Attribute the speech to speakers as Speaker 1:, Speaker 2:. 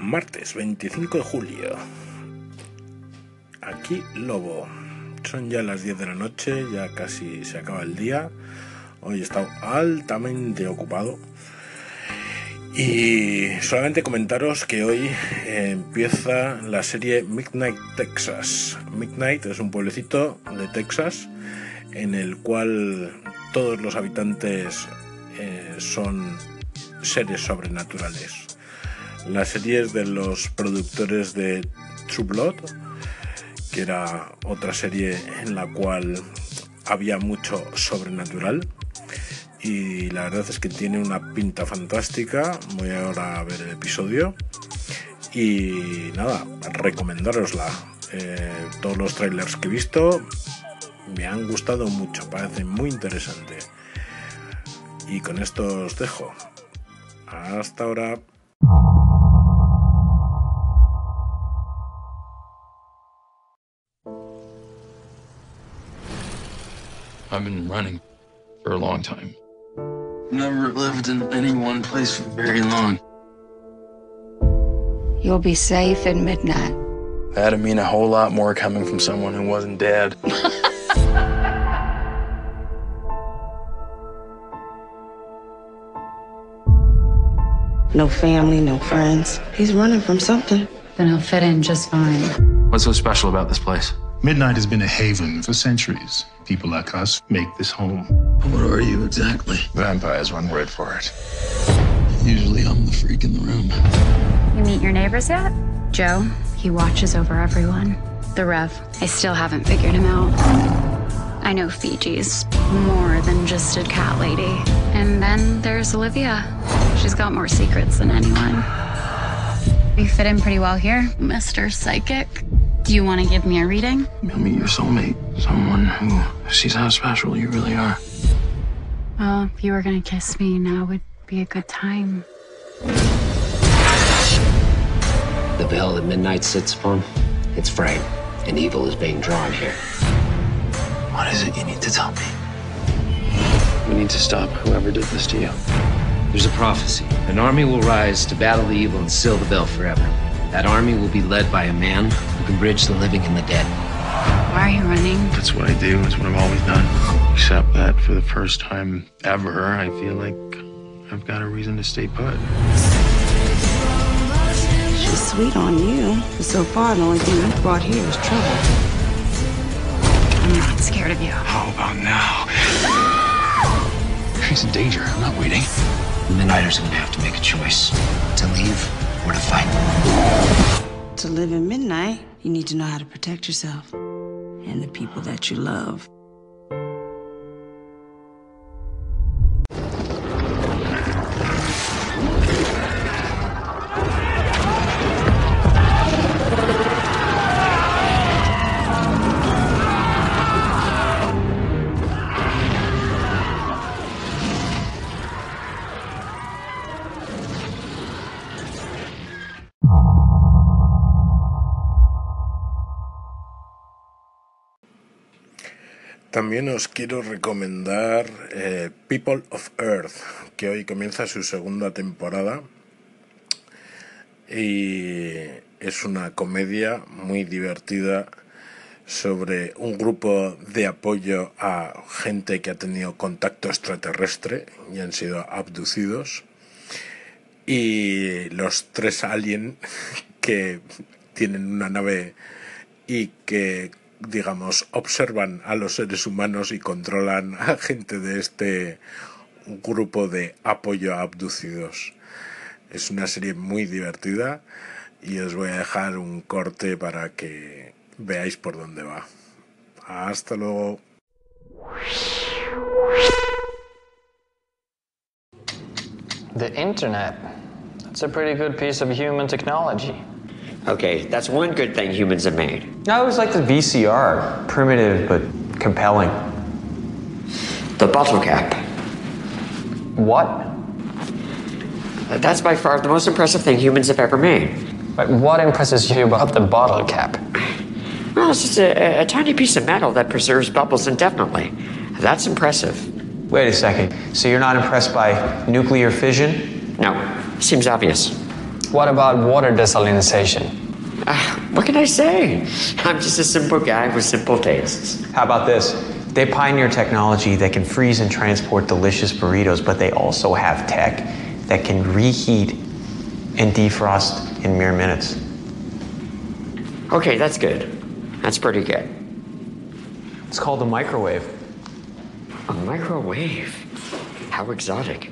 Speaker 1: martes 25 de julio. Aquí Lobo. Son ya las 10 de la noche, ya casi se acaba el día. Hoy he estado altamente ocupado. Y solamente comentaros que hoy empieza la serie Midnight Texas. Midnight es un pueblecito de Texas en el cual todos los habitantes eh, son seres sobrenaturales. La serie es de los productores de True Blood, que era otra serie en la cual había mucho sobrenatural. Y la verdad es que tiene una pinta fantástica. Voy ahora a ver el episodio. Y nada, recomendárosla. Eh, todos los trailers que he visto me han gustado mucho, parece muy interesante. Y con esto os dejo. Hasta ahora.
Speaker 2: I've been running for a long time.
Speaker 3: Never lived in any one place for very long.
Speaker 4: You'll be safe at midnight.
Speaker 3: That'd mean a whole lot more coming from someone who wasn't dead.
Speaker 5: No family, no friends. He's running from something.
Speaker 4: Then he'll fit in just fine.
Speaker 3: What's so special about this place?
Speaker 6: Midnight has been a haven for centuries. People like us make this home.
Speaker 3: What are you exactly?
Speaker 6: Vampire is one word for it.
Speaker 3: Usually I'm the freak in the room.
Speaker 7: You meet your neighbors yet? Joe, he watches over everyone. The Rev, I still haven't figured him out. I know Fiji's more than just a cat lady. And then there's Olivia. She's got more secrets than anyone. You fit in pretty well here, Mr. Psychic. Do you want to give me a reading?
Speaker 3: You'll meet your soulmate. Someone who sees how special you really are.
Speaker 7: Well, if you were going to kiss me, now would be a good time.
Speaker 8: The veil that midnight sits upon, it's frayed, and evil is being drawn here.
Speaker 3: What is it you need to tell me? We need to stop whoever did this to you.
Speaker 8: There's a prophecy. An army will rise to battle the evil and seal the veil forever. That army will be led by a man who can bridge the living and the dead.
Speaker 7: Why are you running?
Speaker 3: That's what I do. It's what I've always done. Except that for the first time ever, I feel like I've got a reason to stay put.
Speaker 5: She's sweet on you. But so far, the only thing you've brought here is trouble.
Speaker 7: I'm not scared of you.
Speaker 3: How about now?
Speaker 6: She's in danger. I'm not waiting.
Speaker 8: The Midnighters are going to have to make a choice to leave or to.
Speaker 5: To live in midnight, you need to know how to protect yourself and the people that you love.
Speaker 1: También os quiero recomendar eh, People of Earth, que hoy comienza su segunda temporada. Y es una comedia muy divertida sobre un grupo de apoyo a gente que ha tenido contacto extraterrestre y han sido abducidos. Y los tres aliens que tienen una nave y que digamos, observan a los seres humanos y controlan a gente de este grupo de apoyo a abducidos. Es una serie muy divertida y os voy a dejar un corte para que veáis por dónde va. Hasta luego.
Speaker 9: The internet. That's a pretty good piece of human technology.
Speaker 8: Okay, that's one good thing humans have made.
Speaker 9: I always liked the VCR. Primitive but compelling.
Speaker 8: The bottle cap.
Speaker 9: What?
Speaker 8: That's by far the most impressive thing humans have ever made.
Speaker 9: But what impresses you about the bottle cap?
Speaker 8: Well, it's just a, a tiny piece of metal that preserves bubbles indefinitely. That's impressive.
Speaker 9: Wait a second. So you're not impressed by nuclear fission?
Speaker 8: No, seems obvious.
Speaker 9: What about water desalination?
Speaker 10: Ah, what can I say? I'm just a simple guy with simple tastes.
Speaker 11: How about this? They pioneer technology that can freeze and transport delicious burritos, but they also have tech that can reheat and defrost in mere minutes.
Speaker 10: Okay, that's good. That's pretty good.
Speaker 11: It's called a microwave.
Speaker 10: A microwave? How exotic.